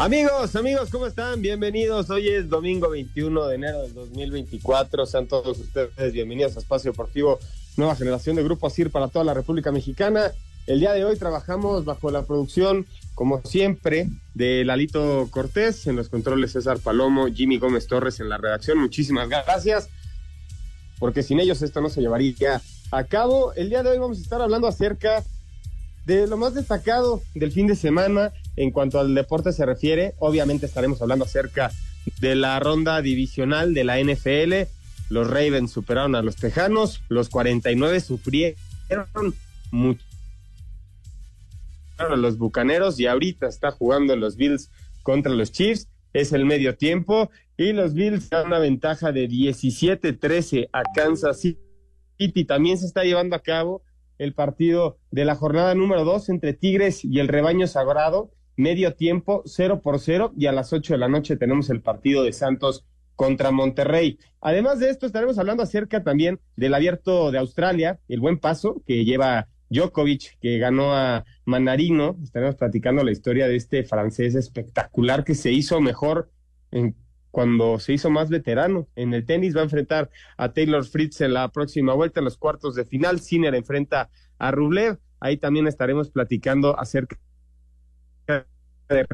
Amigos, amigos, ¿cómo están? Bienvenidos. Hoy es domingo 21 de enero del 2024. Sean todos ustedes bienvenidos a Espacio Deportivo, nueva generación de Grupo ASIR para toda la República Mexicana. El día de hoy trabajamos bajo la producción, como siempre, de Lalito Cortés, en los controles César Palomo, Jimmy Gómez Torres en la redacción. Muchísimas gracias, porque sin ellos esto no se llevaría a cabo. El día de hoy vamos a estar hablando acerca de lo más destacado del fin de semana en cuanto al deporte se refiere. Obviamente estaremos hablando acerca de la ronda divisional de la NFL. Los Ravens superaron a los Tejanos, los 49 sufrieron mucho a los Bucaneros y ahorita está jugando los Bills contra los Chiefs. Es el medio tiempo y los Bills dan una ventaja de 17-13 a Kansas City. También se está llevando a cabo el partido de la jornada número dos entre Tigres y el Rebaño Sagrado, medio tiempo, cero por cero, y a las ocho de la noche tenemos el partido de Santos contra Monterrey. Además de esto, estaremos hablando acerca también del abierto de Australia, el buen paso que lleva Djokovic, que ganó a Manarino. Estaremos platicando la historia de este francés espectacular que se hizo mejor en cuando se hizo más veterano. En el tenis va a enfrentar a Taylor Fritz en la próxima vuelta en los cuartos de final. Sinner enfrenta a Rublev. Ahí también estaremos platicando acerca de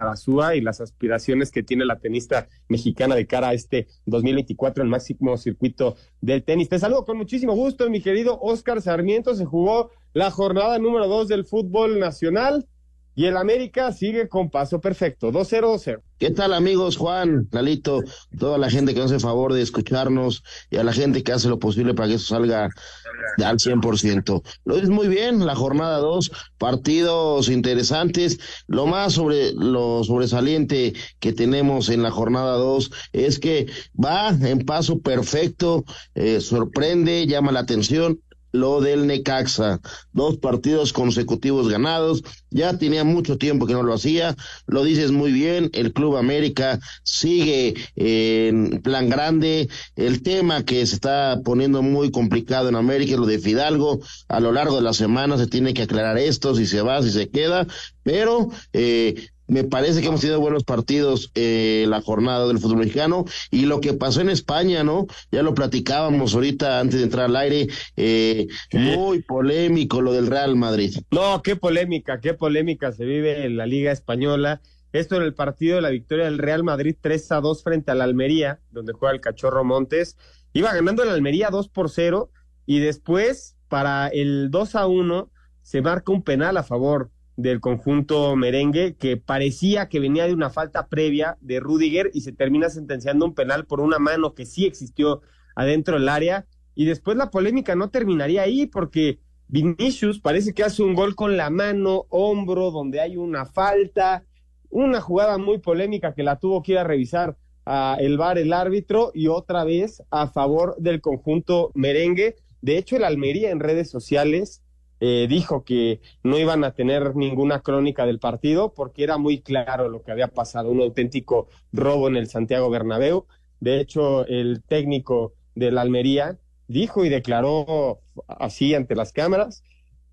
la y las aspiraciones que tiene la tenista mexicana de cara a este 2024, el máximo circuito del tenis. Te saludo con muchísimo gusto, mi querido Oscar Sarmiento. Se jugó la jornada número dos del fútbol nacional. Y el América sigue con paso perfecto, 2-0, 2-0. ¿Qué tal amigos? Juan, Lalito, toda la gente que hace favor de escucharnos y a la gente que hace lo posible para que eso salga al 100%. Lo es muy bien, la jornada 2, partidos interesantes. Lo más sobre lo sobresaliente que tenemos en la jornada 2 es que va en paso perfecto, eh, sorprende, llama la atención lo del Necaxa. Dos partidos consecutivos ganados. Ya tenía mucho tiempo que no lo hacía. Lo dices muy bien. El Club América sigue en plan grande. El tema que se está poniendo muy complicado en América es lo de Fidalgo. A lo largo de la semana se tiene que aclarar esto, si se va, si se queda. Pero eh, me parece que hemos tenido buenos partidos eh, la jornada del fútbol mexicano y lo que pasó en España, ¿no? Ya lo platicábamos ahorita antes de entrar al aire, eh, muy polémico lo del Real Madrid. No, qué polémica, qué polémica se vive en la Liga Española. Esto en el partido de la victoria del Real Madrid 3 a 2 frente al Almería, donde juega el Cachorro Montes. Iba ganando el Almería 2 por 0 y después para el 2 a 1 se marca un penal a favor del conjunto merengue que parecía que venía de una falta previa de Rudiger y se termina sentenciando un penal por una mano que sí existió adentro del área y después la polémica no terminaría ahí porque Vinicius parece que hace un gol con la mano, hombro, donde hay una falta, una jugada muy polémica que la tuvo que ir a revisar a el VAR el árbitro y otra vez a favor del conjunto merengue. De hecho, el Almería en redes sociales eh, dijo que no iban a tener ninguna crónica del partido porque era muy claro lo que había pasado, un auténtico robo en el Santiago Bernabéu. De hecho, el técnico de la Almería dijo y declaró así ante las cámaras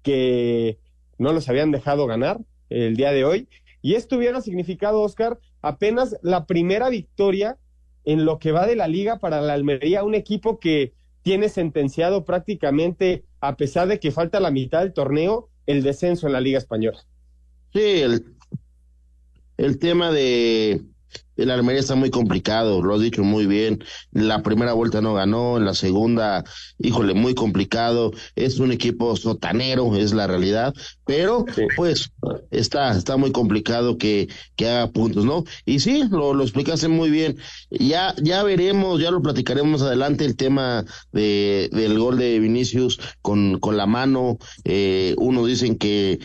que no los habían dejado ganar el día de hoy. Y esto hubiera significado, Oscar, apenas la primera victoria en lo que va de la liga para la Almería, un equipo que tiene sentenciado prácticamente, a pesar de que falta la mitad del torneo, el descenso en la Liga Española. Sí, el, el tema de, el Almería está muy complicado, lo has dicho muy bien. La primera vuelta no ganó, en la segunda, híjole, muy complicado. Es un equipo sotanero, es la realidad, pero pues está, está muy complicado que, que haga puntos, ¿no? Y sí, lo, lo explicaste muy bien. Ya, ya veremos, ya lo platicaremos adelante el tema de, del gol de Vinicius con, con la mano. Eh, unos dicen que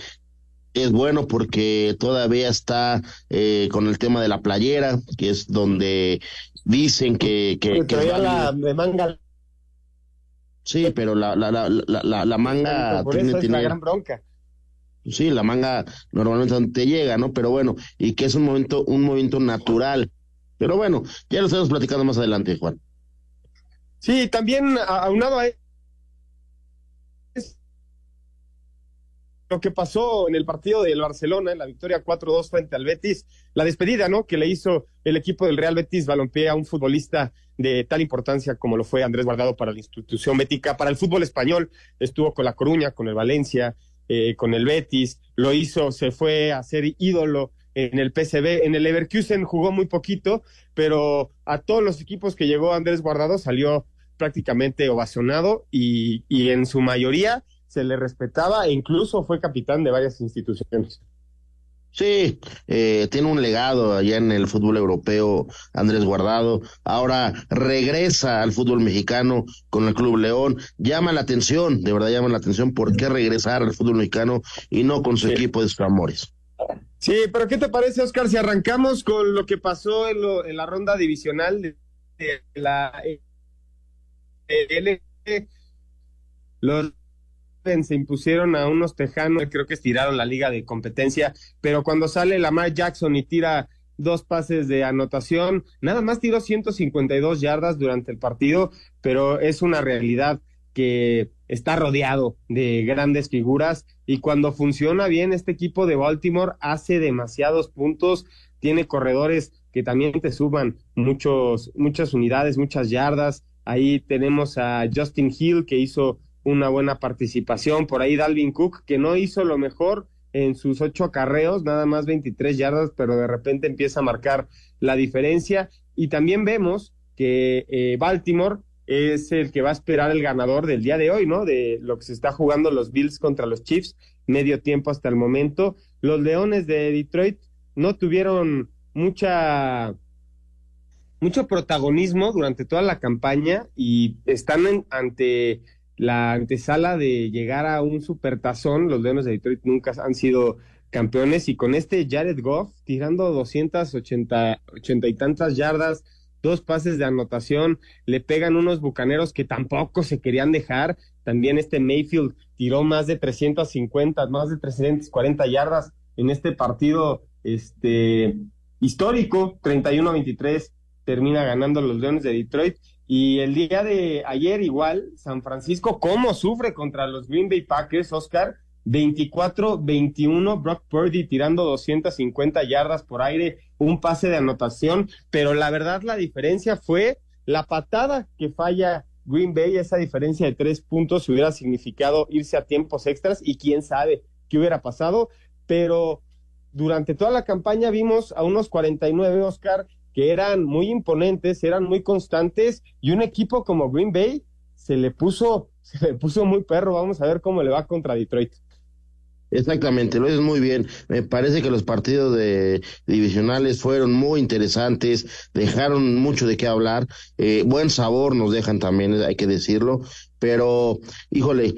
es bueno porque todavía está eh, con el tema de la playera, que es donde dicen que... que, la de manga. Sí, pero la, la, la, la, la manga... Por tiene, eso es la gran bronca. Sí, la manga normalmente te llega, ¿no? Pero bueno, y que es un momento, un movimiento natural. Pero bueno, ya lo estamos platicando más adelante, Juan. Sí, también aunado a lo que pasó en el partido del Barcelona, en la victoria 4-2 frente al Betis, la despedida, ¿no? Que le hizo el equipo del Real Betis Balompié a un futbolista de tal importancia como lo fue Andrés Guardado para la institución bética, para el fútbol español, estuvo con la Coruña, con el Valencia, eh, con el Betis, lo hizo, se fue a ser ídolo en el PSV, en el Leverkusen jugó muy poquito, pero a todos los equipos que llegó Andrés Guardado salió prácticamente ovacionado y, y en su mayoría se le respetaba e incluso fue capitán de varias instituciones. Sí, eh, tiene un legado allá en el fútbol europeo Andrés Guardado. Ahora regresa al fútbol mexicano con el Club León. Llama la atención, de verdad llama la atención por qué regresar al fútbol mexicano y no con su equipo de sus amores. Sí, pero ¿qué te parece, Oscar, si arrancamos con lo que pasó en, lo, en la ronda divisional de, la L? Los se impusieron a unos tejanos, creo que estiraron la liga de competencia, pero cuando sale Lamar Jackson y tira dos pases de anotación, nada más tiró 152 yardas durante el partido, pero es una realidad que está rodeado de grandes figuras y cuando funciona bien este equipo de Baltimore hace demasiados puntos, tiene corredores que también te suban muchos muchas unidades, muchas yardas. Ahí tenemos a Justin Hill que hizo una buena participación. Por ahí Dalvin Cook, que no hizo lo mejor en sus ocho acarreos, nada más 23 yardas, pero de repente empieza a marcar la diferencia. Y también vemos que eh, Baltimore es el que va a esperar el ganador del día de hoy, ¿no? De lo que se está jugando los Bills contra los Chiefs, medio tiempo hasta el momento. Los Leones de Detroit no tuvieron mucha mucho protagonismo durante toda la campaña y están ante la antesala de llegar a un supertazón. Los Leones de Detroit nunca han sido campeones y con este Jared Goff tirando 280 80 y tantas yardas, dos pases de anotación, le pegan unos bucaneros que tampoco se querían dejar. También este Mayfield tiró más de 350, más de 340 yardas en este partido este histórico, 31-23 termina ganando los Leones de Detroit y el día de ayer igual, San Francisco, ¿cómo sufre contra los Green Bay Packers, Oscar? 24-21, Brock Purdy tirando 250 yardas por aire, un pase de anotación, pero la verdad la diferencia fue la patada que falla Green Bay, esa diferencia de tres puntos hubiera significado irse a tiempos extras y quién sabe qué hubiera pasado, pero durante toda la campaña vimos a unos 49, Oscar, que eran muy imponentes, eran muy constantes y un equipo como Green Bay se le puso, se le puso muy perro. Vamos a ver cómo le va contra Detroit. Exactamente, lo es muy bien. Me parece que los partidos de divisionales fueron muy interesantes, dejaron mucho de qué hablar, eh, buen sabor nos dejan también, hay que decirlo, pero híjole,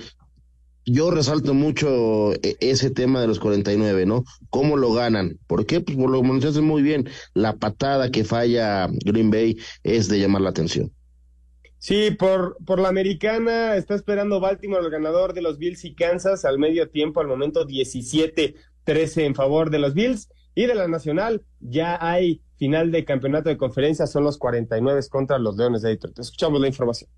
yo resalto mucho eh, ese tema de los 49, ¿no? ¿Cómo lo ganan? ¿Por qué? Pues por lo que muy bien. La patada que falla Green Bay es de llamar la atención. Sí, por, por la americana está esperando Baltimore, el ganador de los Bills y Kansas al medio tiempo, al momento 17-13 en favor de los Bills. Y de la Nacional ya hay final de campeonato de conferencia, son los 49 contra los Leones de Detroit. Escuchamos la información.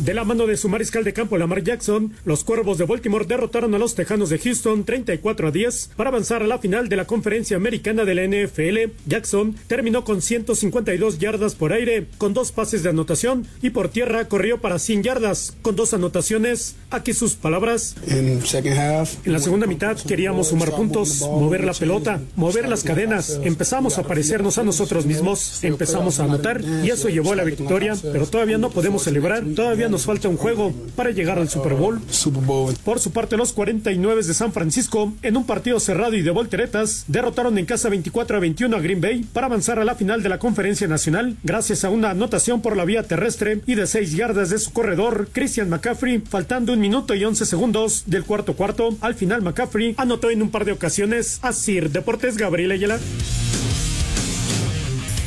De la mano de su mariscal de campo Lamar Jackson, los Cuervos de Baltimore derrotaron a los Tejanos de Houston 34 a 10 para avanzar a la final de la conferencia americana de la NFL. Jackson terminó con 152 yardas por aire, con dos pases de anotación y por tierra corrió para 100 yardas, con dos anotaciones. Aquí sus palabras. En la segunda mitad queríamos sumar puntos, mover la pelota, mover las cadenas. Empezamos a parecernos a nosotros mismos, empezamos a anotar y eso llevó a la victoria, pero todavía no podemos celebrar, todavía nos falta un juego para llegar al Super Bowl. Por su parte, los 49 de San Francisco, en un partido cerrado y de volteretas, derrotaron en casa 24 a 21 a Green Bay para avanzar a la final de la Conferencia Nacional, gracias a una anotación por la vía terrestre y de 6 yardas de su corredor, Christian McCaffrey, faltando un minuto y 11 segundos del cuarto cuarto. Al final, McCaffrey anotó en un par de ocasiones a Sir Deportes Gabriel Ayala.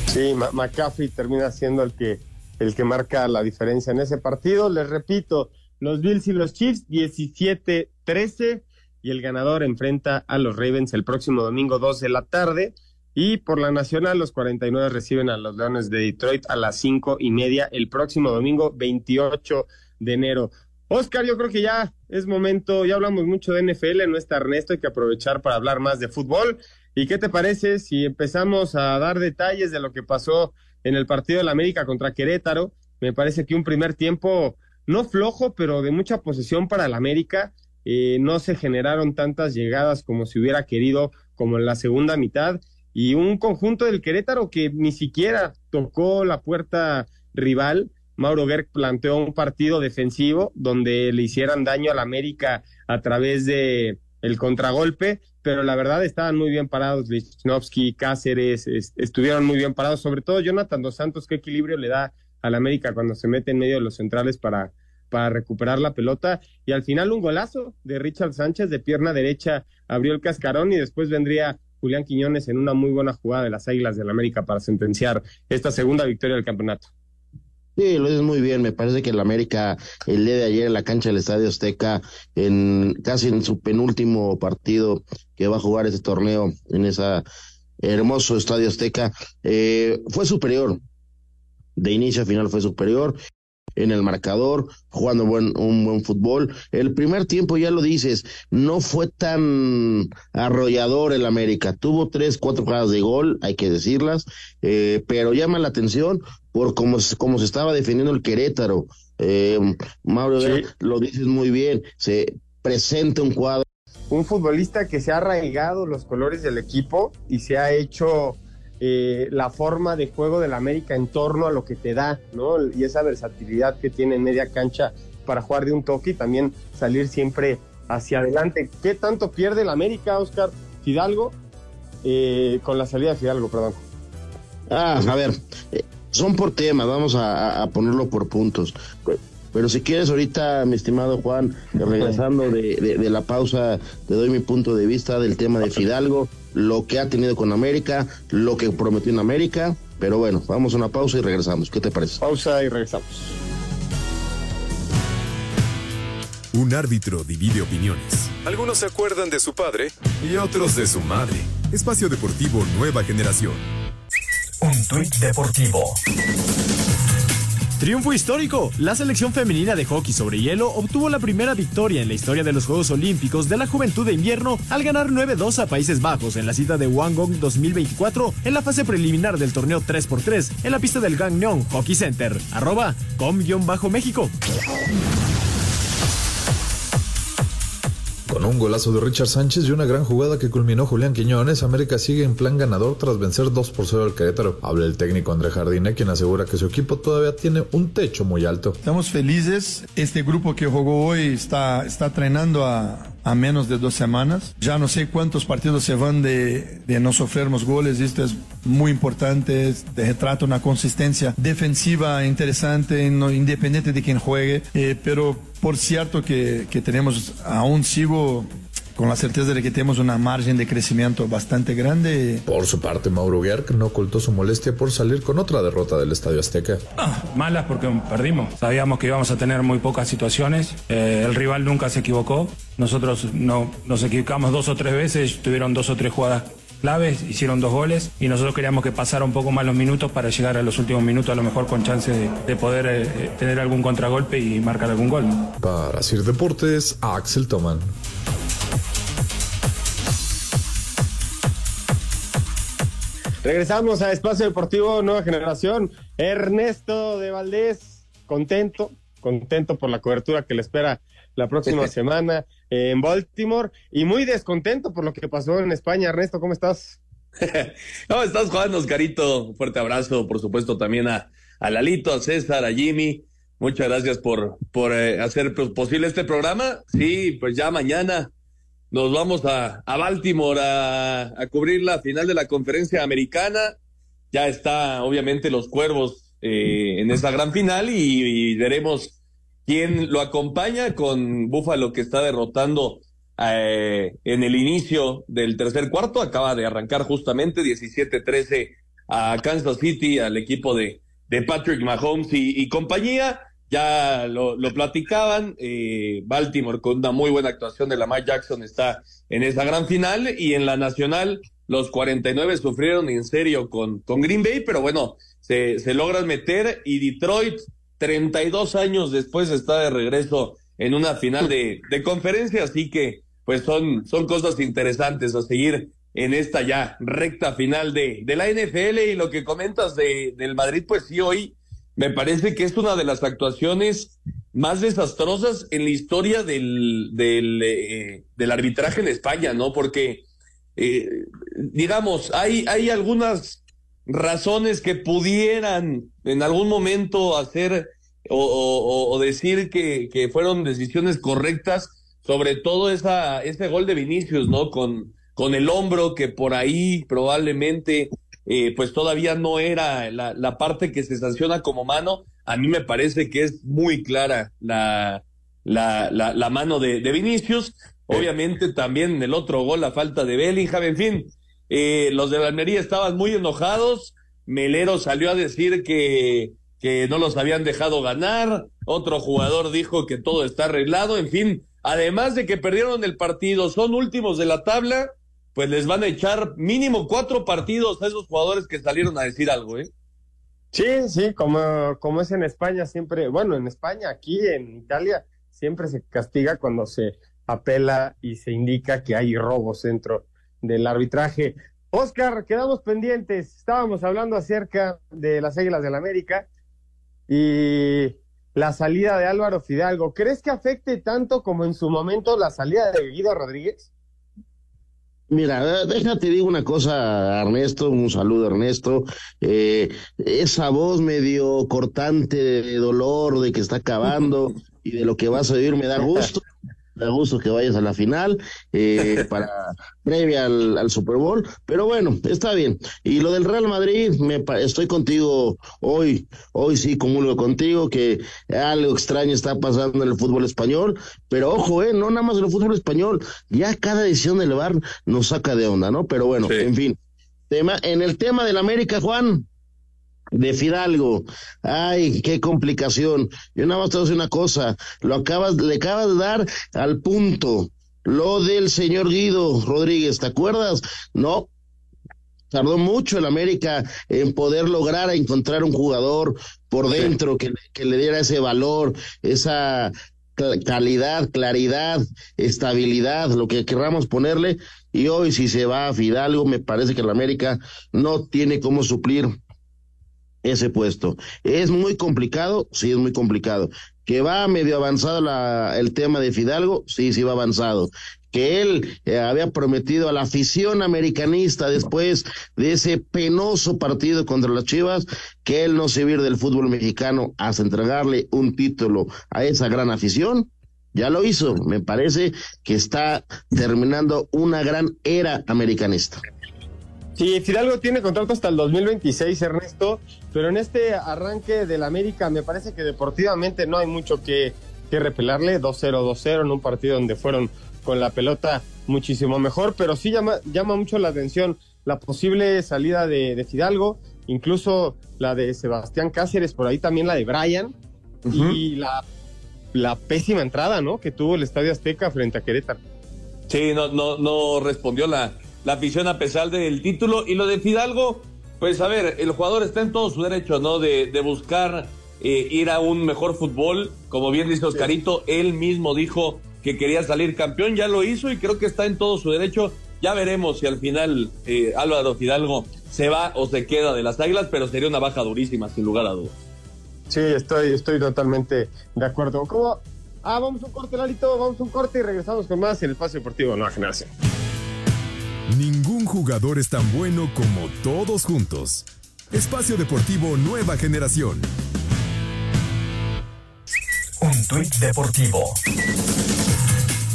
Sí, McCaffrey termina siendo el que el que marca la diferencia en ese partido. Les repito, los Bills y los Chiefs 17-13 y el ganador enfrenta a los Ravens el próximo domingo 2 de la tarde. Y por la nacional, los 49 reciben a los Leones de Detroit a las cinco y media el próximo domingo 28 de enero. Oscar, yo creo que ya es momento, ya hablamos mucho de NFL, no está Ernesto, hay que aprovechar para hablar más de fútbol. ¿Y qué te parece si empezamos a dar detalles de lo que pasó en el partido de la América contra Querétaro. Me parece que un primer tiempo no flojo, pero de mucha posesión para el América. Eh, no se generaron tantas llegadas como se hubiera querido, como en la segunda mitad. Y un conjunto del Querétaro que ni siquiera tocó la puerta rival. Mauro Gerg planteó un partido defensivo donde le hicieran daño al América a través de el contragolpe, pero la verdad estaban muy bien parados, Lichnowsky, Cáceres, estuvieron muy bien parados, sobre todo Jonathan Dos Santos, qué equilibrio le da al América cuando se mete en medio de los centrales para, para recuperar la pelota, y al final un golazo de Richard Sánchez de pierna derecha abrió el cascarón y después vendría Julián Quiñones en una muy buena jugada de las Águilas del América para sentenciar esta segunda victoria del campeonato. Sí, lo dices muy bien. Me parece que el América el día de ayer en la cancha del Estadio Azteca, en casi en su penúltimo partido que va a jugar este torneo en ese hermoso Estadio Azteca, eh, fue superior. De inicio a final fue superior en el marcador, jugando buen, un buen fútbol. El primer tiempo, ya lo dices, no fue tan arrollador el América. Tuvo tres, cuatro jugadas de gol, hay que decirlas, eh, pero llama la atención por cómo, cómo se estaba defendiendo el Querétaro. Eh, Mauro, lo dices muy bien, se presenta un cuadro. Un futbolista que se ha arraigado los colores del equipo y se ha hecho eh, la forma de juego del América en torno a lo que te da, ¿no? Y esa versatilidad que tiene en media cancha para jugar de un toque y también salir siempre hacia adelante. ¿Qué tanto pierde el América, Oscar Fidalgo? Eh, con la salida de Fidalgo, perdón. Ah, a ver, eh, son por temas, vamos a, ponerlo por puntos. Pero si quieres ahorita, mi estimado Juan, regresando de, de, la pausa, te doy mi punto de vista del tema de Fidalgo lo que ha tenido con América, lo que prometió en América. Pero bueno, vamos a una pausa y regresamos. ¿Qué te parece? Pausa y regresamos. Un árbitro divide opiniones. Algunos se acuerdan de su padre y otros de su madre. Espacio Deportivo Nueva Generación. Un tuit deportivo. Triunfo histórico. La selección femenina de hockey sobre hielo obtuvo la primera victoria en la historia de los Juegos Olímpicos de la Juventud de Invierno al ganar 9-2 a Países Bajos en la cita de Wangong 2024 en la fase preliminar del torneo 3x3 en la pista del Gangneong Hockey Center. Arroba com-méxico. Con un golazo de Richard Sánchez y una gran jugada que culminó Julián Quiñones, América sigue en plan ganador tras vencer 2 por 0 al Querétaro. Habla el técnico André Jardine, quien asegura que su equipo todavía tiene un techo muy alto. Estamos felices. Este grupo que jugó hoy está, está entrenando a, a menos de dos semanas. Ya no sé cuántos partidos se van de, de no sofrernos goles. Esto es muy importante. Retrata una consistencia defensiva interesante, no, independiente de quien juegue. Eh, pero por cierto que, que tenemos, aún sigo con la certeza de que tenemos una margen de crecimiento bastante grande. Por su parte, Mauro Guerc no ocultó su molestia por salir con otra derrota del Estadio Azteca. Ah, malas porque perdimos. Sabíamos que íbamos a tener muy pocas situaciones. Eh, el rival nunca se equivocó. Nosotros no, nos equivocamos dos o tres veces, tuvieron dos o tres jugadas claves, hicieron dos goles y nosotros queríamos que pasara un poco más los minutos para llegar a los últimos minutos a lo mejor con chance de, de poder eh, tener algún contragolpe y marcar algún gol. Para Sir Deportes, Axel Toman. Regresamos a Espacio Deportivo Nueva Generación. Ernesto de Valdés, contento, contento por la cobertura que le espera la próxima semana en Baltimore y muy descontento por lo que pasó en España. Ernesto, ¿cómo estás? ¿Cómo estás, Juan Oscarito? Un fuerte abrazo, por supuesto, también a, a Lalito, a César, a Jimmy. Muchas gracias por, por eh, hacer posible este programa. Sí, pues ya mañana nos vamos a, a Baltimore a, a, cubrir la final de la conferencia americana. Ya está, obviamente, los cuervos eh, en esa gran final y, y, veremos quién lo acompaña con Búfalo que está derrotando eh, en el inicio del tercer cuarto. Acaba de arrancar justamente 17-13 a Kansas City, al equipo de, de Patrick Mahomes y, compañía ya lo, lo platicaban, eh, Baltimore con una muy buena actuación de Lamar Jackson está en esa gran final y en la nacional los 49 sufrieron en serio con, con Green Bay, pero bueno, se, se logran meter y Detroit 32 años después está de regreso en una final de, de conferencia, así que pues son, son cosas interesantes a seguir en esta ya recta final de, de la NFL y lo que comentas de, del Madrid, pues sí, hoy me parece que es una de las actuaciones más desastrosas en la historia del, del, eh, arbitraje en España, ¿no? Porque, eh, digamos, hay, hay algunas razones que pudieran en algún momento hacer o, o, o decir que, que, fueron decisiones correctas, sobre todo esa, ese gol de Vinicius, ¿no? Con, con el hombro que por ahí probablemente eh, pues todavía no era la, la, parte que se sanciona como mano. A mí me parece que es muy clara la, la, la, la mano de, de, Vinicius. Obviamente también el otro gol, la falta de Bellingham. En fin, eh, los de la Almería estaban muy enojados. Melero salió a decir que, que no los habían dejado ganar. Otro jugador dijo que todo está arreglado. En fin, además de que perdieron el partido, son últimos de la tabla pues les van a echar mínimo cuatro partidos a esos jugadores que salieron a decir algo, ¿eh? Sí, sí, como, como es en España siempre, bueno, en España, aquí en Italia, siempre se castiga cuando se apela y se indica que hay robos dentro del arbitraje. Oscar, quedamos pendientes, estábamos hablando acerca de las Águilas del la América y la salida de Álvaro Fidalgo. ¿Crees que afecte tanto como en su momento la salida de Guido Rodríguez? Mira, déjate digo una cosa, Ernesto, un saludo, Ernesto. Eh, esa voz medio cortante de dolor, de que está acabando y de lo que vas a vivir me da gusto da gusto que vayas a la final, eh, para previa al, al, Super Bowl, pero bueno, está bien. Y lo del Real Madrid, me estoy contigo hoy, hoy sí comulgo contigo que algo extraño está pasando en el fútbol español, pero ojo, eh, no nada más en el fútbol español, ya cada decisión del VAR nos saca de onda, ¿no? Pero bueno, sí. en fin. Tema, en el tema del América, Juan, de Fidalgo. Ay, qué complicación. Yo nada más te voy a decir una cosa. Lo acabas, le acabas de dar al punto. Lo del señor Guido Rodríguez, ¿te acuerdas? No. Tardó mucho el América en poder lograr encontrar un jugador por dentro que, que le diera ese valor, esa calidad, claridad, estabilidad, lo que querramos ponerle. Y hoy si se va a Fidalgo, me parece que el América no tiene cómo suplir ese puesto. ¿Es muy complicado? Sí, es muy complicado. ¿Que va medio avanzado la, el tema de Fidalgo? Sí, sí va avanzado. Que él eh, había prometido a la afición americanista después de ese penoso partido contra las Chivas, que él no se va del fútbol mexicano hasta entregarle un título a esa gran afición. Ya lo hizo. Me parece que está terminando una gran era americanista. Sí, Fidalgo tiene contrato hasta el 2026, Ernesto, pero en este arranque del América me parece que deportivamente no hay mucho que, que repelarle. 2-0, 2-0 en un partido donde fueron con la pelota muchísimo mejor, pero sí llama, llama mucho la atención la posible salida de, de Fidalgo, incluso la de Sebastián Cáceres, por ahí también la de Brian, y la, la pésima entrada, ¿no? Que tuvo el Estadio Azteca frente a Querétaro. Sí, no, no, no respondió la, la afición a pesar del título. Y lo de Fidalgo, pues a ver, el jugador está en todo su derecho, ¿no? De, de buscar eh, ir a un mejor fútbol. Como bien dice Oscarito, él mismo dijo que quería salir campeón, ya lo hizo y creo que está en todo su derecho. Ya veremos si al final eh, Álvaro Fidalgo se va o se queda de las águilas, pero sería una baja durísima, sin lugar a dudas. Sí, estoy, estoy totalmente de acuerdo. ¿Cómo? Ah, vamos a un corte, Lalito, vamos a un corte y regresamos con más en el Espacio Deportivo Nueva Generación. Ningún jugador es tan bueno como todos juntos. Espacio Deportivo Nueva Generación. Un tuit deportivo.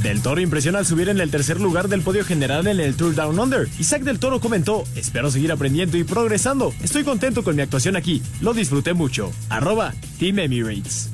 Del Toro impresiona al subir en el tercer lugar del podio general en el Tour Down Under. Isaac Del Toro comentó, espero seguir aprendiendo y progresando. Estoy contento con mi actuación aquí. Lo disfruté mucho. Arroba Team Emirates.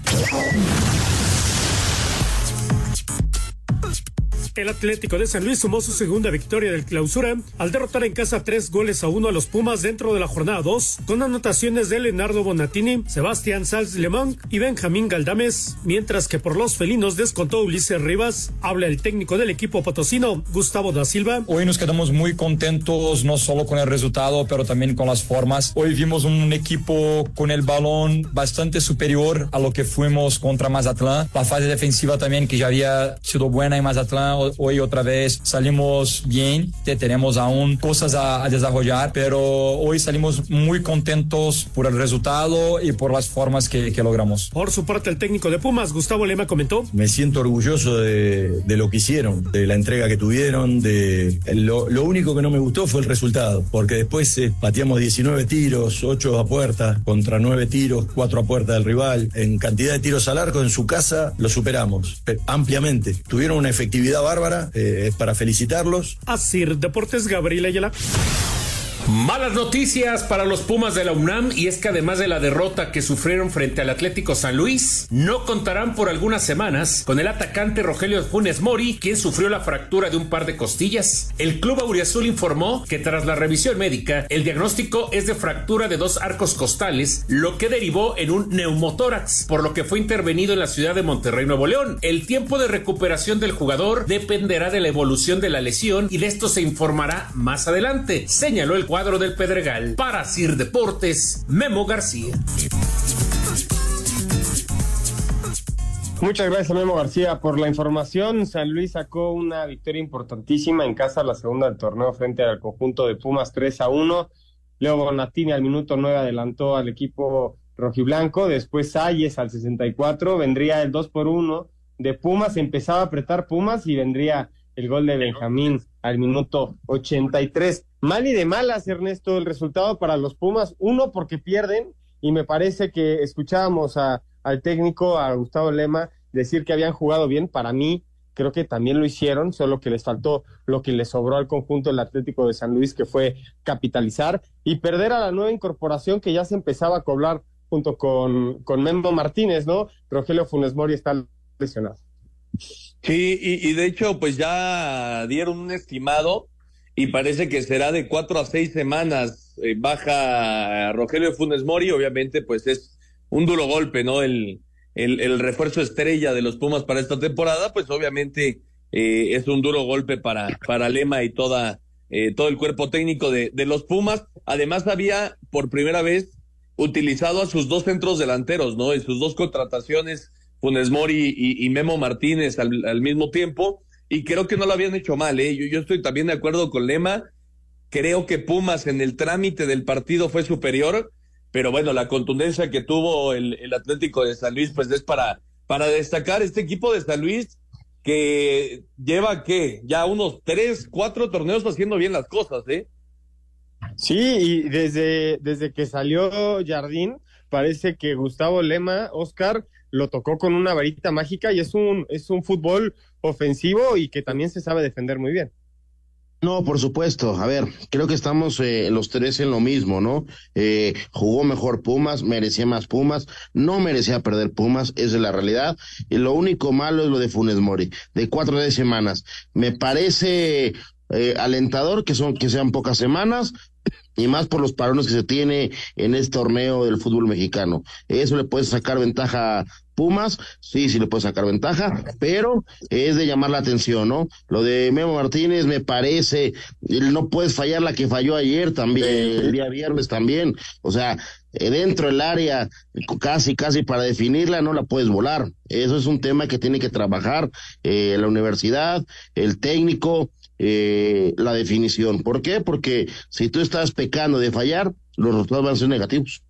El Atlético de San Luis sumó su segunda victoria del clausura al derrotar en casa tres goles a uno a los Pumas dentro de la jornada 2, con anotaciones de Leonardo Bonatini, Sebastián Salz Lemón y Benjamín Galdames, mientras que por los felinos descontó Ulises Rivas. Habla el técnico del equipo potosino, Gustavo da Silva. Hoy nos quedamos muy contentos, no solo con el resultado, pero también con las formas. Hoy vimos un equipo con el balón bastante superior a lo que fuimos contra Mazatlán. La fase defensiva también, que ya había sido buena en Mazatlán hoy otra vez salimos bien, tenemos aún cosas a, a, desarrollar, pero hoy salimos muy contentos por el resultado y por las formas que, que, logramos. Por su parte, el técnico de Pumas, Gustavo Lema, comentó. Me siento orgulloso de, de lo que hicieron, de la entrega que tuvieron, de lo, lo, único que no me gustó fue el resultado, porque después eh, pateamos 19 tiros, 8 a puerta, contra 9 tiros, 4 a puerta del rival. En cantidad de tiros al arco en su casa lo superamos ampliamente. Tuvieron una efectividad bárbara eh, es para felicitarlos. Así, Deportes Gabriel Ayala. Malas noticias para los Pumas de la UNAM y es que además de la derrota que sufrieron frente al Atlético San Luis, no contarán por algunas semanas con el atacante Rogelio Funes Mori, quien sufrió la fractura de un par de costillas. El club auriazul informó que tras la revisión médica, el diagnóstico es de fractura de dos arcos costales, lo que derivó en un neumotórax, por lo que fue intervenido en la ciudad de Monterrey, Nuevo León. El tiempo de recuperación del jugador dependerá de la evolución de la lesión y de esto se informará más adelante, señaló el cuadro del Pedregal. Para Sir Deportes, Memo García. Muchas gracias, Memo García, por la información. San Luis sacó una victoria importantísima en casa, la segunda del torneo frente al conjunto de Pumas 3 a 1. Leo Bonatini al minuto 9 adelantó al equipo rojiblanco. Después Salles al 64. Vendría el 2 por 1 de Pumas. Empezaba a apretar Pumas y vendría el gol de Benjamín al minuto 83. Mal y de malas, Ernesto, el resultado para los Pumas. Uno, porque pierden, y me parece que escuchábamos a, al técnico, a Gustavo Lema, decir que habían jugado bien. Para mí, creo que también lo hicieron, solo que les faltó lo que les sobró al conjunto del Atlético de San Luis, que fue capitalizar y perder a la nueva incorporación que ya se empezaba a cobrar junto con, con Memo Martínez, ¿no? Rogelio Funes Mori está lesionado. Sí, y, y, de hecho, pues ya dieron un estimado y parece que será de cuatro a seis semanas. Eh, baja Rogelio Funes Mori, obviamente, pues es un duro golpe, ¿no? El, el, refuerzo estrella de los Pumas para esta temporada, pues obviamente eh, es un duro golpe para, para Lema y toda, eh, todo el cuerpo técnico de, de los Pumas. Además, había por primera vez utilizado a sus dos centros delanteros, ¿no? En sus dos contrataciones Funes Mori y, y Memo Martínez al, al, mismo tiempo, y creo que no lo habían hecho mal, ¿eh? Yo, estoy también de acuerdo con Lema, creo que Pumas en el trámite del partido fue superior, pero bueno, la contundencia que tuvo el, Atlético de San Luis, pues es para, para destacar este equipo de San Luis que lleva, ¿qué? Ya unos tres, cuatro torneos haciendo bien las cosas, ¿eh? Sí, y desde, desde que salió Jardín, parece que Gustavo Lema, Oscar, lo tocó con una varita mágica y es un, es un fútbol ofensivo y que también se sabe defender muy bien. No, por supuesto. A ver, creo que estamos eh, los tres en lo mismo, ¿no? Eh, jugó mejor Pumas, merecía más Pumas, no merecía perder Pumas, esa es la realidad. Y lo único malo es lo de Funes Mori, de cuatro de semanas. Me parece eh, alentador que son que sean pocas semanas, y más por los parones que se tiene en este torneo del fútbol mexicano. Eso le puede sacar ventaja a Pumas, sí, sí le puede sacar ventaja, pero es de llamar la atención, ¿no? Lo de Memo Martínez me parece, no puedes fallar la que falló ayer también, el día viernes también, o sea, eh, dentro del área, casi, casi para definirla, no la puedes volar. Eso es un tema que tiene que trabajar eh, la universidad, el técnico, eh, la definición. ¿Por qué? Porque si tú estás pecando de fallar, los resultados van a ser negativos.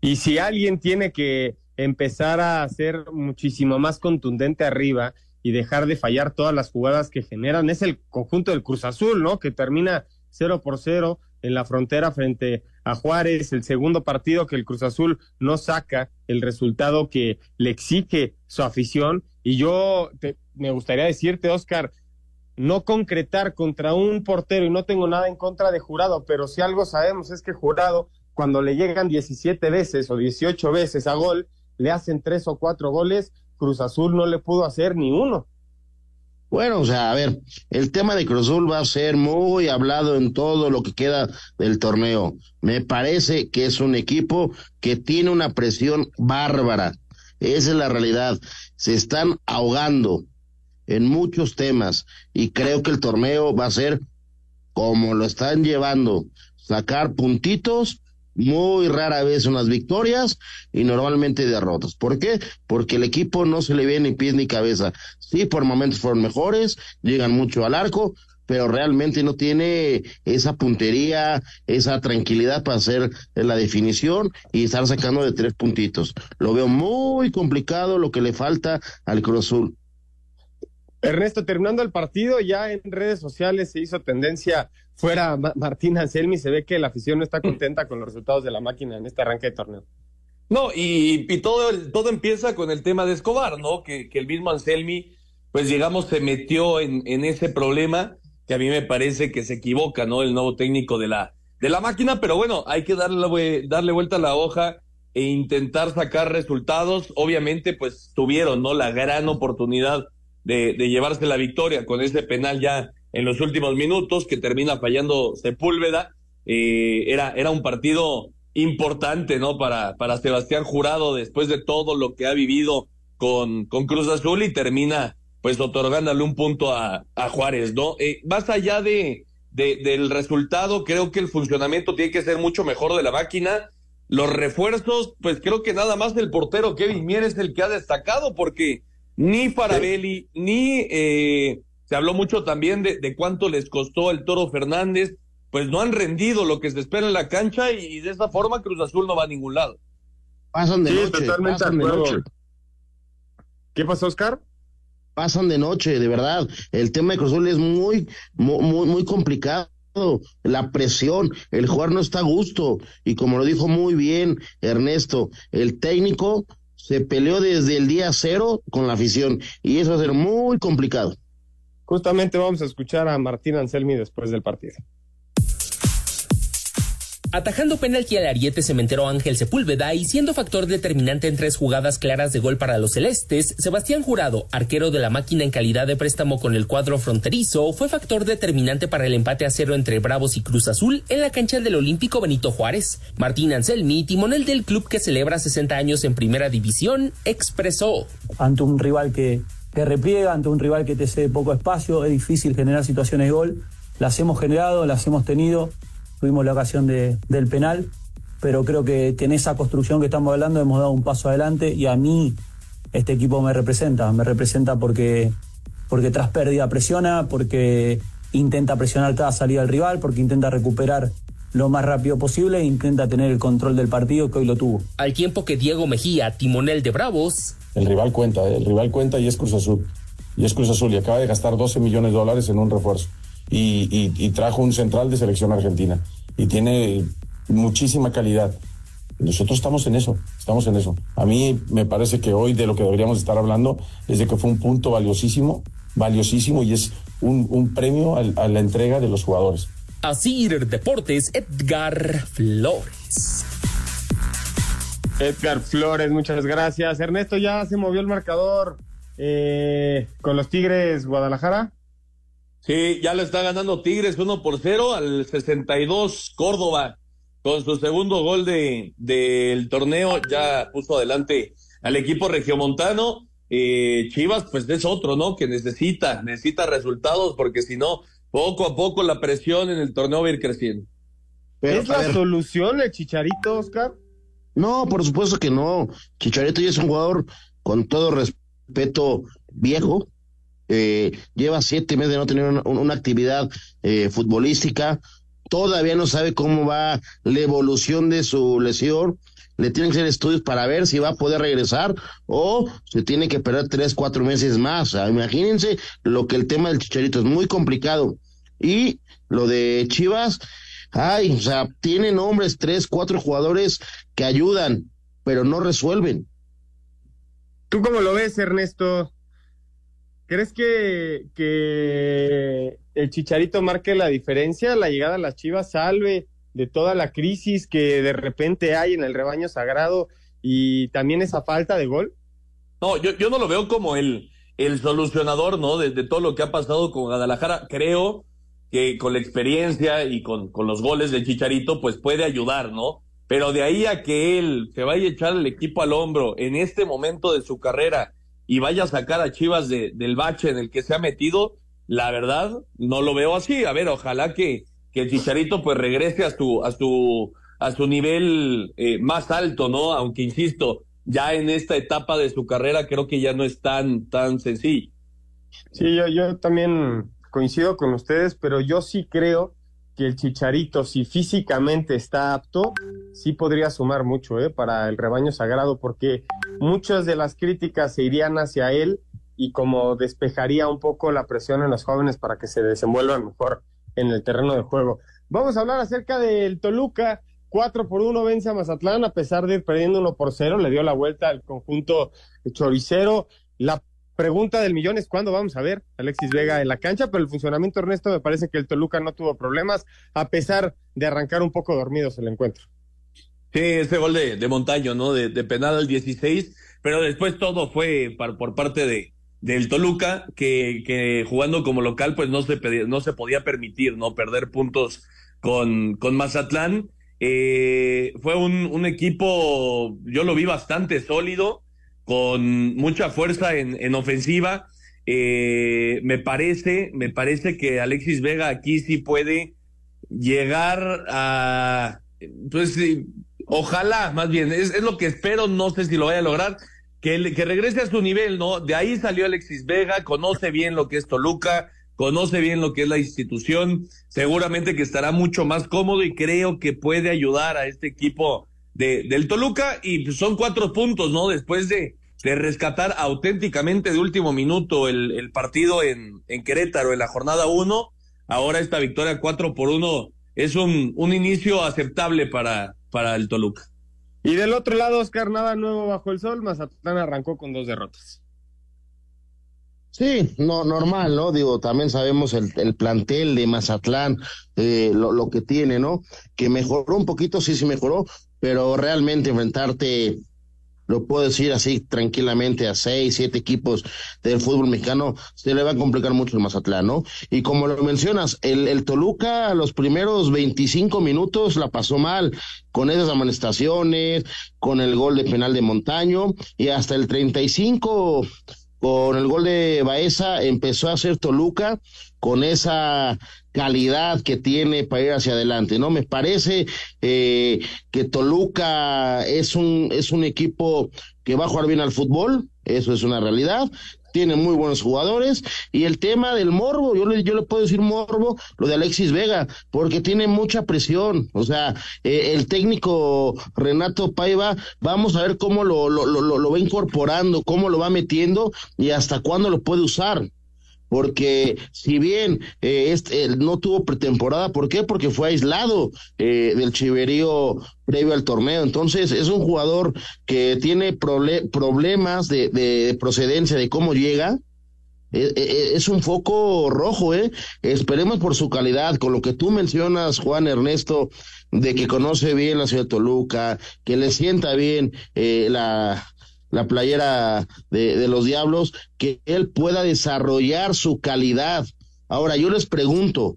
Y si alguien tiene que empezar a ser muchísimo más contundente arriba y dejar de fallar todas las jugadas que generan, es el conjunto del Cruz Azul, ¿no? Que termina cero por cero en la frontera frente a Juárez, el segundo partido que el Cruz Azul no saca el resultado que le exige su afición. Y yo me gustaría decirte, Oscar, no concretar contra un portero, y no tengo nada en contra de Jurado, pero si algo sabemos es que Jurado, cuando le llegan 17 veces o 18 veces a gol, le hacen tres o cuatro goles, Cruz Azul no le pudo hacer ni uno. Bueno, o sea, a ver, el tema de Cruz Azul va a ser muy hablado en todo lo que queda del torneo. Me parece que es un equipo que tiene una presión bárbara. Esa es la realidad. Se están ahogando en muchos temas y creo que el torneo va a ser como lo están llevando, sacar puntitos, muy rara vez unas victorias y normalmente derrotas. ¿Por qué? Porque el equipo no se le ve ni pies ni cabeza. Sí, por momentos fueron mejores, llegan mucho al arco, pero realmente no tiene esa puntería, esa tranquilidad para hacer la definición y estar sacando de tres puntitos. Lo veo muy complicado lo que le falta al Cruz Azul. Ernesto, terminando el partido, ya en redes sociales se hizo tendencia fuera Martín Anselmi, se ve que la afición no está contenta con los resultados de la máquina en este arranque de torneo. No, y, todo, todo empieza con el tema de Escobar, ¿no? Que, el mismo Anselmi, pues digamos, se metió en, en, ese problema que a mí me parece que se equivoca, ¿no? El nuevo técnico de la, de la máquina, pero bueno, hay que darle, darle vuelta a la hoja e intentar sacar resultados. Obviamente, pues tuvieron, ¿no? La gran oportunidad de, llevarse la victoria con ese penal ya en los últimos minutos que termina fallando Sepúlveda. Eh, era, era un partido importante, ¿no? Para, para Sebastián Jurado después de todo lo que ha vivido con, con Cruz Azul y termina pues otorgándole un punto a, a Juárez, ¿no? Eh, más allá de, de, del resultado, creo que el funcionamiento tiene que ser mucho mejor de la máquina. Los refuerzos, pues creo que nada más el portero Kevin Mier es el que ha destacado porque ni Farabelli, ni eh, se habló mucho también de, de, cuánto les costó el Toro Fernández, pues no han rendido lo que se espera en la cancha y, de esa forma Cruz Azul no va a ningún lado. Pasan de sí, noche, totalmente pasan de noche. ¿Qué pasó, Oscar? Pasan de noche, de verdad. El tema de Cruz Azul es muy, muy, muy complicado la presión, el jugador no está a gusto y como lo dijo muy bien Ernesto, el técnico se peleó desde el día cero con la afición y eso va a ser muy complicado. Justamente vamos a escuchar a Martín Anselmi después del partido. Atajando penalti al ariete cementero Ángel Sepúlveda y siendo factor determinante en tres jugadas claras de gol para los celestes, Sebastián Jurado, arquero de la máquina en calidad de préstamo con el cuadro fronterizo, fue factor determinante para el empate a cero entre Bravos y Cruz Azul en la cancha del Olímpico Benito Juárez. Martín Anselmi, timonel del club que celebra 60 años en primera división, expresó. Ante un rival que, que repliega, ante un rival que te cede poco espacio, es difícil generar situaciones de gol. Las hemos generado, las hemos tenido tuvimos la ocasión de, del penal, pero creo que, en esa construcción que estamos hablando hemos dado un paso adelante y a mí este equipo me representa, me representa porque, porque tras pérdida presiona, porque intenta presionar cada salida del rival, porque intenta recuperar lo más rápido posible e intenta tener el control del partido que hoy lo tuvo. Al tiempo que Diego Mejía, timonel de Bravos. El rival cuenta, el rival cuenta y es Cruz Azul. Y es Cruz Azul y acaba de gastar 12 millones de dólares en un refuerzo y, trajo un central de selección argentina y tiene muchísima calidad. Nosotros estamos en eso, estamos en eso. A mí me parece que hoy de lo que deberíamos estar hablando es de que fue un punto valiosísimo, valiosísimo y es un, un premio a, a la entrega de los jugadores. Asir Deportes, Edgar Flores. Edgar Flores, muchas gracias. Ernesto, ya se movió el marcador eh, con los Tigres Guadalajara. Sí, ya lo está ganando Tigres 1 por 0 al 62 Córdoba con su segundo gol de del torneo ya puso adelante al equipo regiomontano. Eh, Chivas, pues es otro, ¿no? Que necesita, necesita resultados porque si no, poco a poco la presión en el torneo va a ir creciendo. ¿Es la solución el Chicharito, Oscar? No, por supuesto que no. Chicharito ya es un jugador, con todo respeto, viejo. Eh, lleva siete meses de no tener una, actividad eh, futbolística. Todavía no sabe cómo va la evolución de su lesión. Le tienen que hacer estudios para ver si va a poder regresar o se tiene que perder tres, cuatro meses más. Sea, imagínense lo que el tema del Chicharito es muy complicado. Y lo de Chivas, ay, o sea, tienen hombres, tres, cuatro jugadores que ayudan, pero no resuelven. ¿Tú cómo lo ves, Ernesto? ¿Crees que, que el Chicharito marque la diferencia? La llegada a las Chivas salve de toda la crisis que de repente hay en el rebaño sagrado y también esa falta de gol. No, yo, yo no lo veo como el, el solucionador, ¿no? De, todo lo que ha pasado con Guadalajara. Creo que con la experiencia y con, con los goles del Chicharito, pues puede ayudar, ¿no? Pero de ahí a que él se vaya a echar el equipo al hombro en este momento de su carrera y vaya a sacar a Chivas de, del bache en el que se ha metido, la verdad, no lo veo así. A ver, ojalá que, que el Chicharito pues regrese a su, a su, a su nivel eh, más alto, ¿no? Aunque insisto, ya en esta etapa de su carrera creo que ya no es tan, tan sencillo. Sí, yo, yo también coincido con ustedes, pero yo sí creo que el Chicharito, si físicamente está apto, sí podría sumar mucho ¿eh? para el rebaño sagrado, porque muchas de las críticas se irían hacia él y como despejaría un poco la presión en los jóvenes para que se desenvuelvan mejor en el terreno de juego. Vamos a hablar acerca del Toluca. 4 por 1 vence a Mazatlán, a pesar de ir perdiendo 1 por 0, le dio la vuelta al conjunto choricero. La pregunta del millón es cuándo vamos a ver Alexis Vega en la cancha, pero el funcionamiento Ernesto me parece que el Toluca no tuvo problemas, a pesar de arrancar un poco dormidos el encuentro. Sí, ese gol de, de Montaño, ¿no? De, de, penal al 16, pero después todo fue por parte de del Toluca, que, que jugando como local, pues no se, no se podía permitir, ¿no? Perder puntos con, con Mazatlán. Eh, fue un, un equipo, yo lo vi bastante sólido, con mucha fuerza en, en ofensiva. Eh, me parece, me parece que Alexis Vega aquí sí puede llegar a, pues ojalá, más bien, es, lo que espero, no sé si lo vaya a lograr, que, regrese a su nivel, ¿no? De ahí salió Alexis Vega, conoce bien lo que es Toluca, conoce bien lo que es la institución, seguramente que estará mucho más cómodo y creo que puede ayudar a este equipo de, del Toluca y pues, son cuatro puntos, ¿no? Después de, rescatar auténticamente de último minuto el, el partido en, en, Querétaro en la jornada uno, ahora esta victoria cuatro por uno es un, un inicio aceptable para, para el Toluca. Y del otro lado, Oscar, nada nuevo bajo el sol, Mazatlán arrancó con dos derrotas. Sí, no, normal, ¿no? Digo, también sabemos el, el plantel de Mazatlán, eh, lo, lo, que tiene, ¿no? Que mejoró un poquito, sí, sí mejoró, pero realmente enfrentarte, lo puedo decir así tranquilamente, a seis, siete equipos del fútbol mexicano, se le va a complicar mucho el Mazatlán, ¿no? Y como lo mencionas, el, el Toluca los primeros 25 minutos la pasó mal, con esas amonestaciones, con el gol de penal de Montaño, y hasta el 35 con el gol de Baeza empezó a hacer Toluca con esa calidad que tiene para ir hacia adelante, ¿no? Me parece eh, que Toluca es un, es un equipo que va a jugar bien al fútbol, eso es una realidad, tiene muy buenos jugadores. Y el tema del morbo, yo le, yo le puedo decir morbo, lo de Alexis Vega, porque tiene mucha presión, o sea, eh, el técnico Renato Paiva, vamos a ver cómo lo, lo, lo, lo va incorporando, cómo lo va metiendo y hasta cuándo lo puede usar porque si bien eh, este, no tuvo pretemporada, ¿por qué? Porque fue aislado eh, del chiverío previo al torneo. Entonces es un jugador que tiene proble problemas de, de, procedencia, de cómo llega. eh, eh, es un foco rojo, ¿eh? Esperemos por su calidad, con lo que tú mencionas, Juan Ernesto, de que conoce bien la ciudad de Toluca, que le sienta bien eh, la, la playera de, de los Diablos, que él pueda desarrollar su calidad. Ahora, yo les pregunto,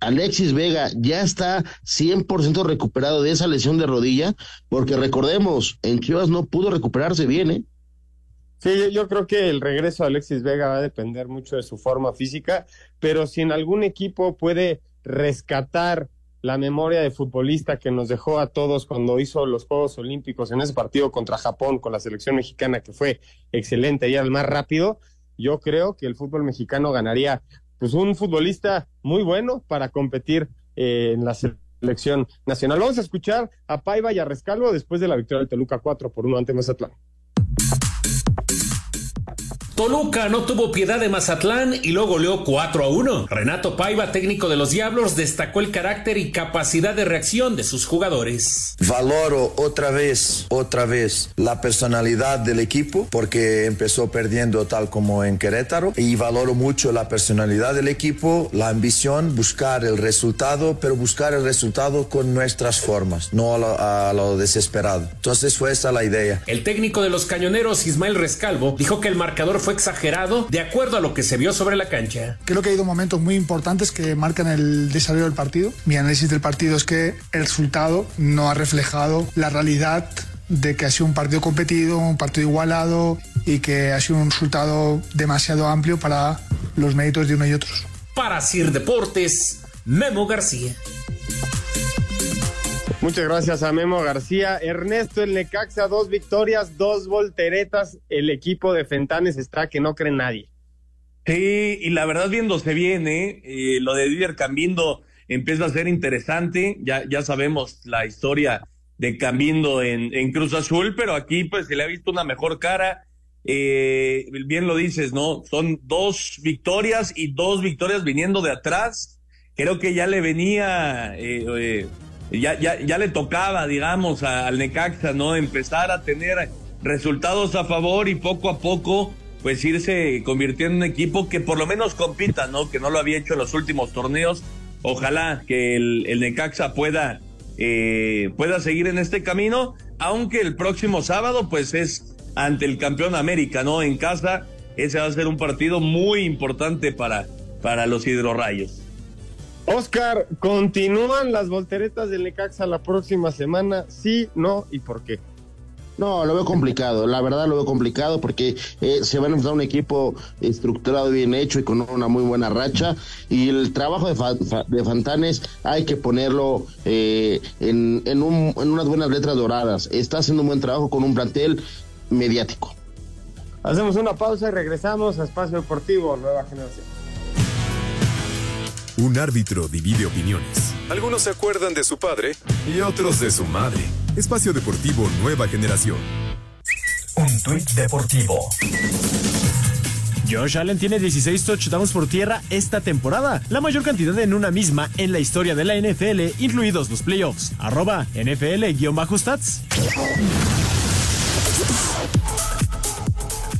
Alexis Vega ya está 100% recuperado de esa lesión de rodilla, porque recordemos, en Chivas no pudo recuperarse bien, ¿eh? Sí, yo creo que el regreso de Alexis Vega va a depender mucho de su forma física, pero si en algún equipo puede rescatar la memoria de futbolista que nos dejó a todos cuando hizo los Juegos Olímpicos en ese partido contra Japón con la selección mexicana, que fue excelente y al más rápido, yo creo que el fútbol mexicano ganaría pues un futbolista muy bueno para competir eh, en la selección nacional. Vamos a escuchar a Paiva y a Rescalvo después de la victoria del Toluca 4 por 1 ante Mazatlán. Toluca no tuvo piedad de Mazatlán y luego goleó 4 a 1. Renato Paiva, técnico de los Diablos, destacó el carácter y capacidad de reacción de sus jugadores. Valoro otra vez, otra vez la personalidad del equipo porque empezó perdiendo tal como en Querétaro y valoro mucho la personalidad del equipo, la ambición, buscar el resultado, pero buscar el resultado con nuestras formas, no a lo, a lo desesperado. Entonces fue esa la idea. El técnico de los Cañoneros, Ismael Rescalvo, dijo que el marcador fue exagerado de acuerdo a lo que se vio sobre la cancha. Creo que ha habido momentos muy importantes que marcan el desarrollo del partido. Mi análisis del partido es que el resultado no ha reflejado la realidad de que ha sido un partido competido, un partido igualado y que ha sido un resultado demasiado amplio para los méritos de uno y otros. Para Sir Deportes, Memo García. Muchas gracias a Memo García. Ernesto, el Necaxa, dos victorias, dos volteretas. El equipo de Fentanes está que no cree nadie. Sí, y la verdad viéndose bien, ¿eh? eh lo de Didier Cambindo empieza a ser interesante. Ya, ya sabemos la historia de Cambindo en, en Cruz Azul, pero aquí pues se le ha visto una mejor cara. Eh, bien lo dices, ¿no? Son dos victorias y dos victorias viniendo de atrás. Creo que ya le venía eh, ya, ya, ya le tocaba, digamos, al Necaxa, ¿no? Empezar a tener resultados a favor y poco a poco, pues irse convirtiendo en un equipo que por lo menos compita, ¿no? Que no lo había hecho en los últimos torneos. Ojalá que el, Necaxa pueda, eh, pueda seguir en este camino, aunque el próximo sábado, pues es ante el campeón América, ¿no? En casa, ese va a ser un partido muy importante para, para los hidrorrayos. Oscar, ¿continúan las volteretas del Necaxa la próxima semana? ¿Sí, no y por qué? No, lo veo complicado, la verdad lo veo complicado porque eh, se va a enfrentar un equipo estructurado, bien hecho y con una muy buena racha. Y el trabajo de, de Fantanes hay que ponerlo eh, en, en, un, en unas buenas letras doradas. Está haciendo un buen trabajo con un plantel mediático. Hacemos una pausa y regresamos a Espacio Deportivo, Nueva Generación. Un árbitro divide opiniones. Algunos se acuerdan de su padre y otros de su madre. Espacio Deportivo Nueva Generación. Un tuit deportivo. Josh Allen tiene 16 touchdowns por tierra esta temporada, la mayor cantidad en una misma en la historia de la NFL, incluidos los playoffs. Arroba NFL-stats.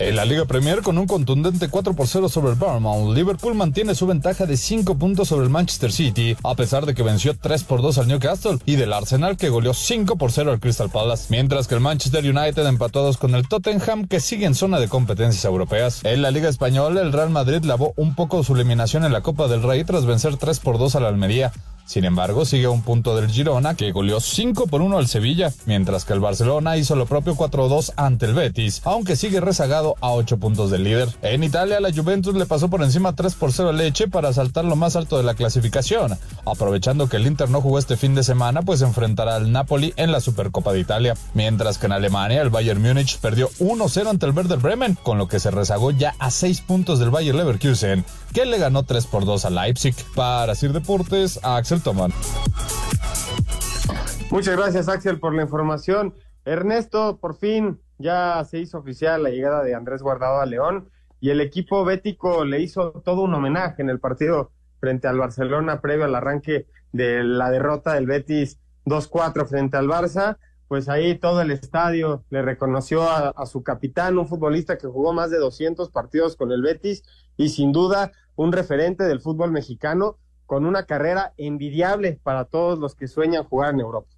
En la Liga Premier, con un contundente 4 por 0 sobre el Paramount, Liverpool mantiene su ventaja de 5 puntos sobre el Manchester City, a pesar de que venció 3 por 2 al Newcastle, y del Arsenal que goleó 5 por 0 al Crystal Palace, mientras que el Manchester United 2 con el Tottenham, que sigue en zona de competencias europeas. En la Liga Española, el Real Madrid lavó un poco su eliminación en la Copa del Rey tras vencer 3 por 2 al Almería. Sin embargo, sigue un punto del Girona, que goleó 5 por 1 al Sevilla, mientras que el Barcelona hizo lo propio 4-2 ante el Betis, aunque sigue rezagado a 8 puntos del líder. En Italia, la Juventus le pasó por encima 3 por 0 al Leche para saltar lo más alto de la clasificación, aprovechando que el Inter no jugó este fin de semana, pues enfrentará al Napoli en la Supercopa de Italia. Mientras que en Alemania, el Bayern Múnich perdió 1-0 ante el Werder Bremen, con lo que se rezagó ya a 6 puntos del Bayern Leverkusen, que le ganó 3 por 2 a Leipzig. Para Sir Deportes, Axel Muchas gracias, Axel, por la información. Ernesto, por fin ya se hizo oficial la llegada de Andrés Guardado a León y el equipo bético le hizo todo un homenaje en el partido frente al Barcelona previo al arranque de la derrota del Betis 2-4 frente al Barça. pues ahí todo el estadio le reconoció a, a, su capitán, un futbolista que jugó más de 200 partidos con el Betis y sin duda un referente del fútbol mexicano con una carrera envidiable para todos los que sueñan jugar en Europa.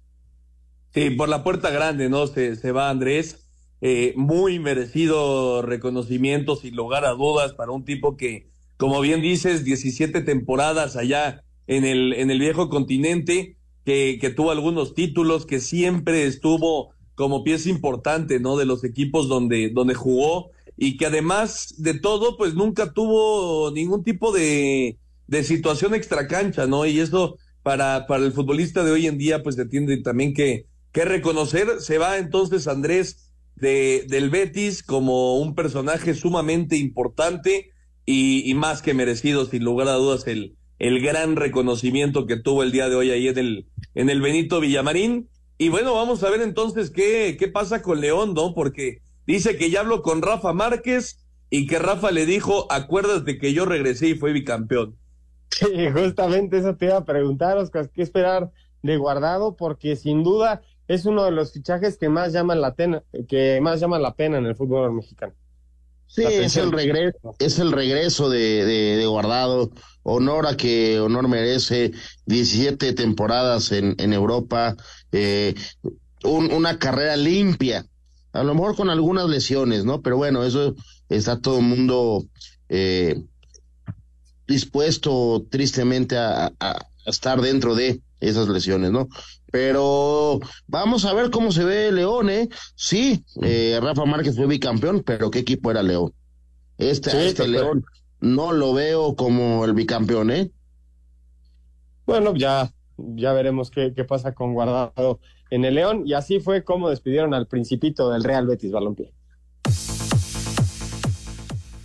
Sí, por la puerta grande, ¿no? Se, se va Andrés. Eh, muy merecido reconocimiento, sin lugar a dudas, para un tipo que, como bien dices, 17 temporadas allá en el, en el viejo continente, que, que tuvo algunos títulos, que siempre estuvo como pieza importante, ¿no? De los equipos donde, donde jugó y que además de todo, pues nunca tuvo ningún tipo de, de situación extracancha, ¿no? Y eso para, para el futbolista de hoy en día, pues se tiene también que, que reconocer. Se va entonces Andrés de, del Betis como un personaje sumamente importante y, más que merecido, sin lugar a dudas, el, el gran reconocimiento que tuvo el día de hoy ahí en el, en el Benito Villamarín. Y bueno, vamos a ver entonces qué, qué pasa con León, ¿no? Porque dice que ya habló con Rafa Márquez y que Rafa le dijo, acuérdate que yo regresé y fui bicampeón. Sí, justamente eso te iba a preguntar, Oscar, ¿qué esperar de guardado? Porque sin duda es uno de los fichajes que más llaman la pena, que más llaman la pena en el fútbol mexicano. Sí, es el regreso, es el regreso de, de, de, Guardado, honor a que honor merece, 17 temporadas en, en Europa, eh, un, una carrera limpia, a lo mejor con algunas lesiones, ¿no? Pero bueno, eso está todo el mundo eh, dispuesto tristemente a, a, estar dentro de esas lesiones, ¿no? Pero vamos a ver cómo se ve León, ¿eh? Sí, eh, Rafa Márquez fue bicampeón, pero ¿qué equipo era León? Este, sí, este León no lo veo como el bicampeón, ¿eh? Bueno, ya, ya veremos qué, qué pasa con Guardado en el León. Y así fue como despidieron al principito del Real Betis Balompié.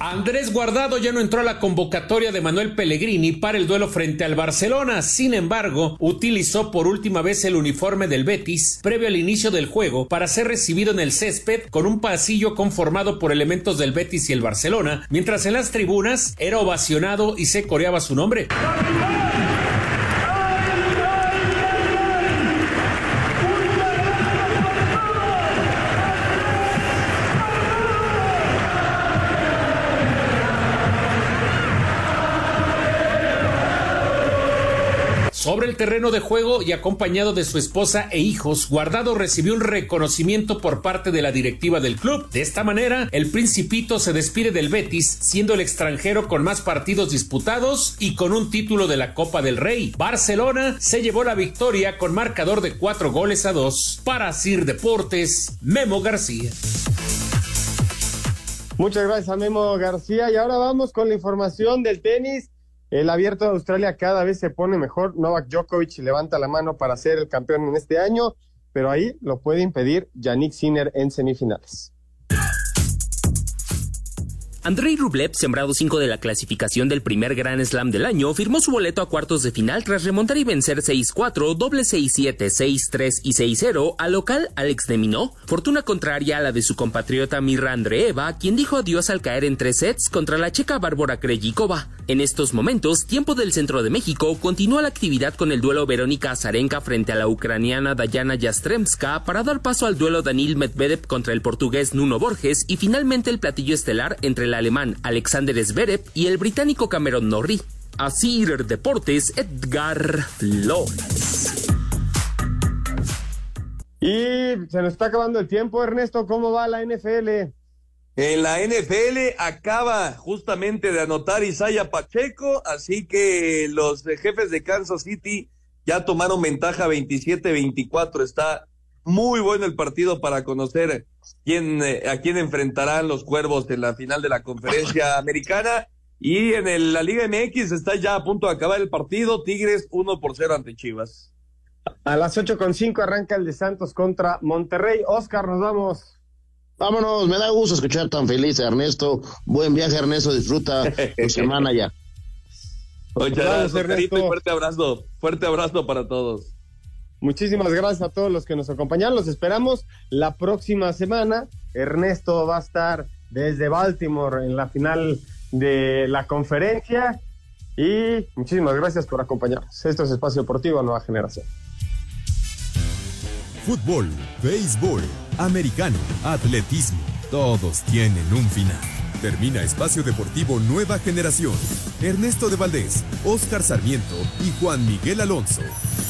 Andrés Guardado ya no entró a la convocatoria de Manuel Pellegrini para el duelo frente al Barcelona. Sin embargo, utilizó por última vez el uniforme del Betis previo al inicio del juego para ser recibido en el césped con un pasillo conformado por elementos del Betis y el Barcelona, mientras en las tribunas era ovacionado y se coreaba su nombre. Terreno de juego y acompañado de su esposa e hijos, Guardado recibió un reconocimiento por parte de la directiva del club. De esta manera, el Principito se despide del Betis, siendo el extranjero con más partidos disputados y con un título de la Copa del Rey. Barcelona se llevó la victoria con marcador de cuatro goles a dos. Para Sir Deportes, Memo García. Muchas gracias a Memo García y ahora vamos con la información del tenis. El abierto de Australia cada vez se pone mejor. Novak Djokovic levanta la mano para ser el campeón en este año, pero ahí lo puede impedir Yannick Sinner en semifinales. Andrei Rublev, sembrado 5 de la clasificación del primer Grand Slam del año, firmó su boleto a cuartos de final tras remontar y vencer 6-4, doble 6-7, 6-3 y 6-0 al local Alex de Minó, fortuna contraria a la de su compatriota Mirra Andreeva, quien dijo adiós al caer en tres sets contra la checa Bárbara Krejcikova. En estos momentos, tiempo del centro de México, continúa la actividad con el duelo Verónica Azarenka frente a la ucraniana Dayana Yastremska para dar paso al duelo Danil Medvedev contra el portugués Nuno Borges y finalmente el platillo estelar entre el alemán Alexander Zverev y el británico Cameron Norrie. Así Deportes, Edgar Flores. Y se nos está acabando el tiempo, Ernesto. ¿Cómo va la NFL? En la NFL acaba justamente de anotar Isaiah Pacheco, así que los jefes de Kansas City ya tomaron ventaja 27-24. Está muy bueno el partido para conocer quién, eh, a quién enfrentarán los cuervos en la final de la conferencia americana. Y en el, la Liga MX está ya a punto de acabar el partido. Tigres 1 por 0 ante Chivas. A las ocho con cinco arranca el de Santos contra Monterrey. Oscar, nos vamos. Vámonos, me da gusto escuchar tan feliz a Ernesto. Buen viaje, Ernesto. Disfruta tu semana ya. Muchas gracias, Ernesto. Fuerte abrazo. Fuerte abrazo para todos. Muchísimas gracias a todos los que nos acompañan. Los esperamos la próxima semana. Ernesto va a estar desde Baltimore en la final de la conferencia. Y muchísimas gracias por acompañarnos. Esto es Espacio Deportivo Nueva Generación. Fútbol, béisbol, americano, atletismo, todos tienen un final. Termina Espacio Deportivo Nueva Generación. Ernesto de Valdés, Oscar Sarmiento y Juan Miguel Alonso.